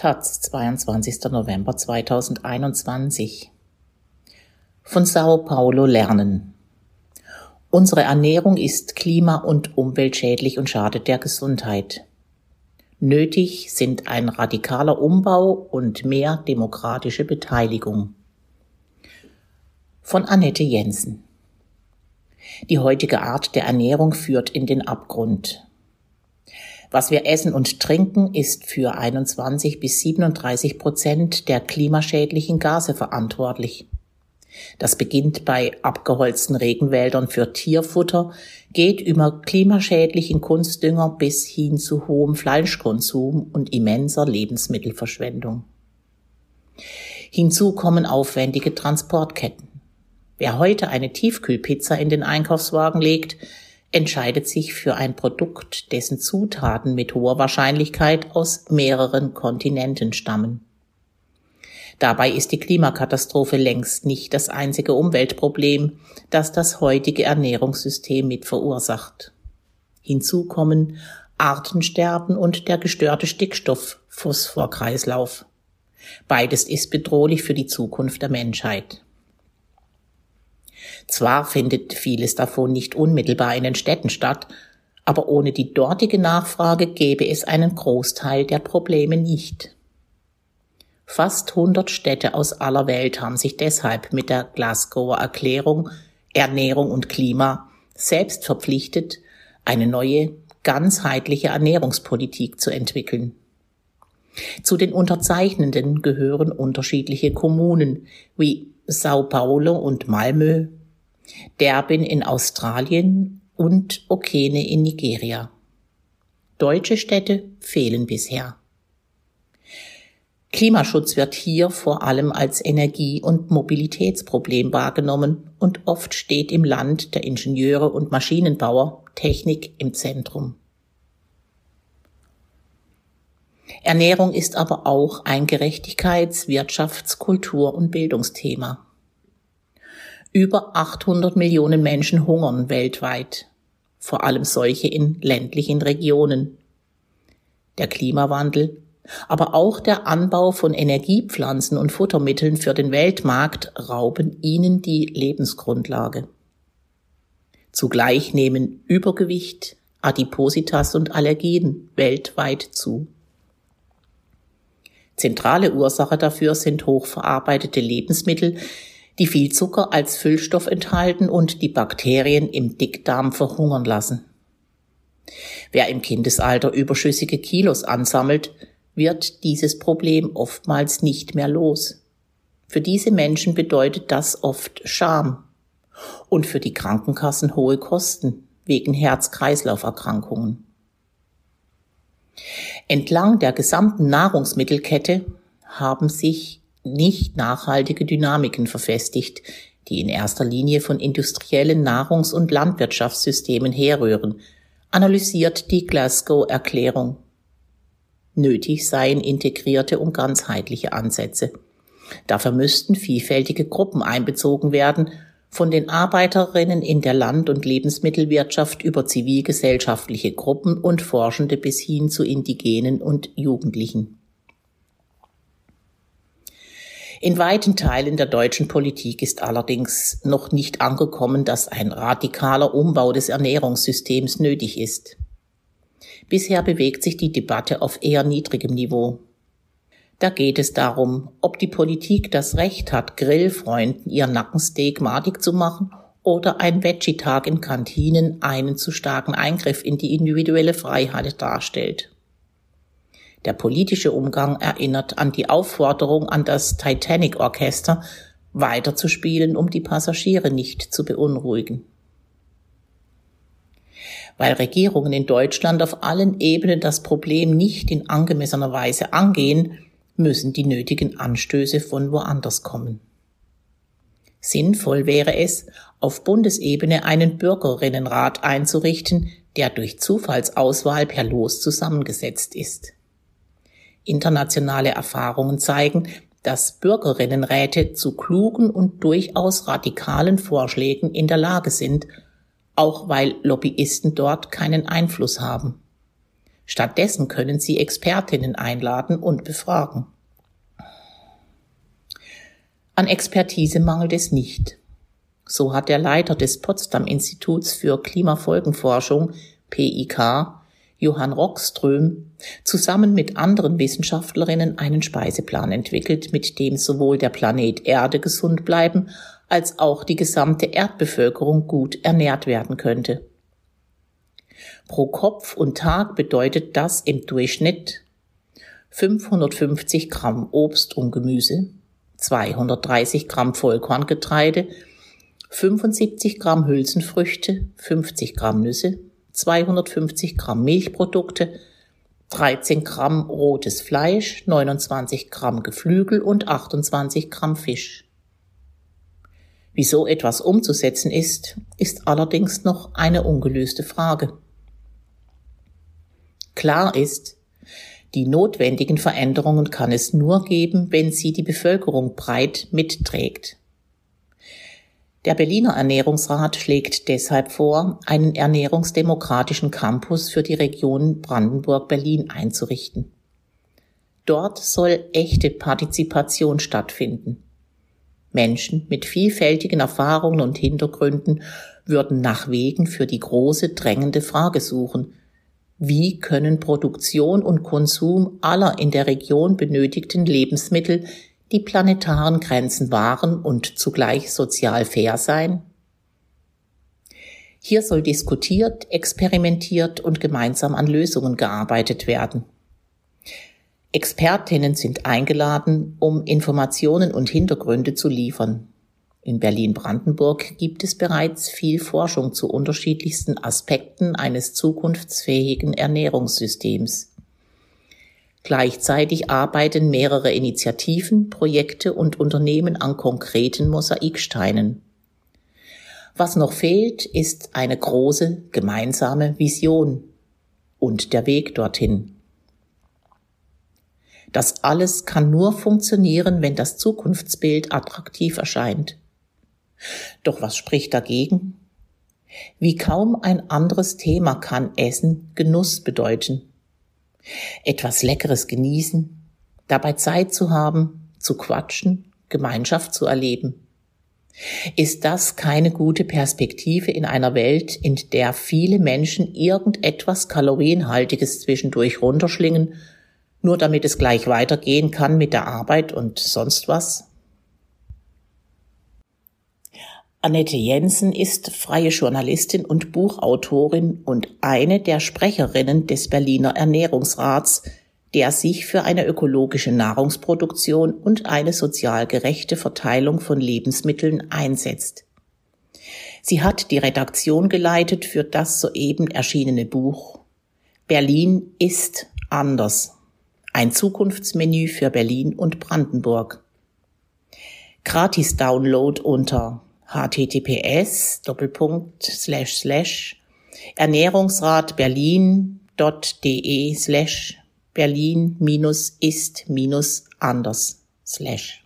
Taz, 22. November 2021. Von Sao Paulo lernen. Unsere Ernährung ist klima- und umweltschädlich und schadet der Gesundheit. Nötig sind ein radikaler Umbau und mehr demokratische Beteiligung. Von Annette Jensen. Die heutige Art der Ernährung führt in den Abgrund. Was wir essen und trinken, ist für 21 bis 37 Prozent der klimaschädlichen Gase verantwortlich. Das beginnt bei abgeholzten Regenwäldern für Tierfutter, geht über klimaschädlichen Kunstdünger bis hin zu hohem Fleischkonsum und immenser Lebensmittelverschwendung. Hinzu kommen aufwendige Transportketten. Wer heute eine Tiefkühlpizza in den Einkaufswagen legt, entscheidet sich für ein Produkt, dessen Zutaten mit hoher Wahrscheinlichkeit aus mehreren Kontinenten stammen. Dabei ist die Klimakatastrophe längst nicht das einzige Umweltproblem, das das heutige Ernährungssystem mit verursacht. Hinzu kommen Artensterben und der gestörte Stickstoff-Phosphor-Kreislauf. Beides ist bedrohlich für die Zukunft der Menschheit. Zwar findet vieles davon nicht unmittelbar in den Städten statt, aber ohne die dortige Nachfrage gäbe es einen Großteil der Probleme nicht. Fast 100 Städte aus aller Welt haben sich deshalb mit der Glasgower Erklärung Ernährung und Klima selbst verpflichtet, eine neue, ganzheitliche Ernährungspolitik zu entwickeln. Zu den Unterzeichnenden gehören unterschiedliche Kommunen wie Sao Paulo und Malmö, Derbin in Australien und Okene in Nigeria. Deutsche Städte fehlen bisher. Klimaschutz wird hier vor allem als Energie- und Mobilitätsproblem wahrgenommen und oft steht im Land der Ingenieure und Maschinenbauer Technik im Zentrum. Ernährung ist aber auch ein Gerechtigkeits-, Wirtschafts-, Kultur- und Bildungsthema. Über 800 Millionen Menschen hungern weltweit, vor allem solche in ländlichen Regionen. Der Klimawandel, aber auch der Anbau von Energiepflanzen und Futtermitteln für den Weltmarkt rauben ihnen die Lebensgrundlage. Zugleich nehmen Übergewicht, Adipositas und Allergien weltweit zu. Zentrale Ursache dafür sind hochverarbeitete Lebensmittel, die viel Zucker als Füllstoff enthalten und die Bakterien im Dickdarm verhungern lassen. Wer im Kindesalter überschüssige Kilos ansammelt, wird dieses Problem oftmals nicht mehr los. Für diese Menschen bedeutet das oft Scham und für die Krankenkassen hohe Kosten wegen Herz-Kreislauf-Erkrankungen. Entlang der gesamten Nahrungsmittelkette haben sich nicht nachhaltige Dynamiken verfestigt, die in erster Linie von industriellen Nahrungs- und Landwirtschaftssystemen herrühren, analysiert die Glasgow-Erklärung. Nötig seien integrierte und ganzheitliche Ansätze. Dafür müssten vielfältige Gruppen einbezogen werden, von den Arbeiterinnen in der Land- und Lebensmittelwirtschaft über zivilgesellschaftliche Gruppen und Forschende bis hin zu Indigenen und Jugendlichen. In weiten Teilen der deutschen Politik ist allerdings noch nicht angekommen, dass ein radikaler Umbau des Ernährungssystems nötig ist. Bisher bewegt sich die Debatte auf eher niedrigem Niveau. Da geht es darum, ob die Politik das Recht hat, Grillfreunden ihr Nackensteak madig zu machen oder ein Veggie-Tag in Kantinen einen zu starken Eingriff in die individuelle Freiheit darstellt. Der politische Umgang erinnert an die Aufforderung an das Titanic Orchester, weiterzuspielen, um die Passagiere nicht zu beunruhigen. Weil Regierungen in Deutschland auf allen Ebenen das Problem nicht in angemessener Weise angehen, müssen die nötigen Anstöße von woanders kommen. Sinnvoll wäre es, auf Bundesebene einen Bürgerinnenrat einzurichten, der durch Zufallsauswahl per Los zusammengesetzt ist. Internationale Erfahrungen zeigen, dass Bürgerinnenräte zu klugen und durchaus radikalen Vorschlägen in der Lage sind, auch weil Lobbyisten dort keinen Einfluss haben. Stattdessen können Sie Expertinnen einladen und befragen. An Expertise mangelt es nicht. So hat der Leiter des Potsdam Instituts für Klimafolgenforschung PIK Johann Rockström zusammen mit anderen Wissenschaftlerinnen einen Speiseplan entwickelt, mit dem sowohl der Planet Erde gesund bleiben als auch die gesamte Erdbevölkerung gut ernährt werden könnte. Pro Kopf und Tag bedeutet das im Durchschnitt 550 Gramm Obst und Gemüse, 230 Gramm Vollkorngetreide, 75 Gramm Hülsenfrüchte, 50 Gramm Nüsse, 250 Gramm Milchprodukte, 13 Gramm rotes Fleisch, 29 Gramm Geflügel und 28 Gramm Fisch. Wie so etwas umzusetzen ist, ist allerdings noch eine ungelöste Frage. Klar ist, die notwendigen Veränderungen kann es nur geben, wenn sie die Bevölkerung breit mitträgt. Der Berliner Ernährungsrat schlägt deshalb vor, einen ernährungsdemokratischen Campus für die Region Brandenburg-Berlin einzurichten. Dort soll echte Partizipation stattfinden. Menschen mit vielfältigen Erfahrungen und Hintergründen würden nach Wegen für die große drängende Frage suchen. Wie können Produktion und Konsum aller in der Region benötigten Lebensmittel die planetaren Grenzen wahren und zugleich sozial fair sein? Hier soll diskutiert, experimentiert und gemeinsam an Lösungen gearbeitet werden. Expertinnen sind eingeladen, um Informationen und Hintergründe zu liefern. In Berlin-Brandenburg gibt es bereits viel Forschung zu unterschiedlichsten Aspekten eines zukunftsfähigen Ernährungssystems. Gleichzeitig arbeiten mehrere Initiativen, Projekte und Unternehmen an konkreten Mosaiksteinen. Was noch fehlt, ist eine große gemeinsame Vision und der Weg dorthin. Das alles kann nur funktionieren, wenn das Zukunftsbild attraktiv erscheint. Doch was spricht dagegen? Wie kaum ein anderes Thema kann Essen Genuss bedeuten etwas Leckeres genießen, dabei Zeit zu haben, zu quatschen, Gemeinschaft zu erleben. Ist das keine gute Perspektive in einer Welt, in der viele Menschen irgendetwas Kalorienhaltiges zwischendurch runterschlingen, nur damit es gleich weitergehen kann mit der Arbeit und sonst was? Annette Jensen ist freie Journalistin und Buchautorin und eine der Sprecherinnen des Berliner Ernährungsrats, der sich für eine ökologische Nahrungsproduktion und eine sozial gerechte Verteilung von Lebensmitteln einsetzt. Sie hat die Redaktion geleitet für das soeben erschienene Buch Berlin ist anders. Ein Zukunftsmenü für Berlin und Brandenburg. Gratis Download unter https ernährungsrat berlin.de slash berlin minus ist minus anders slash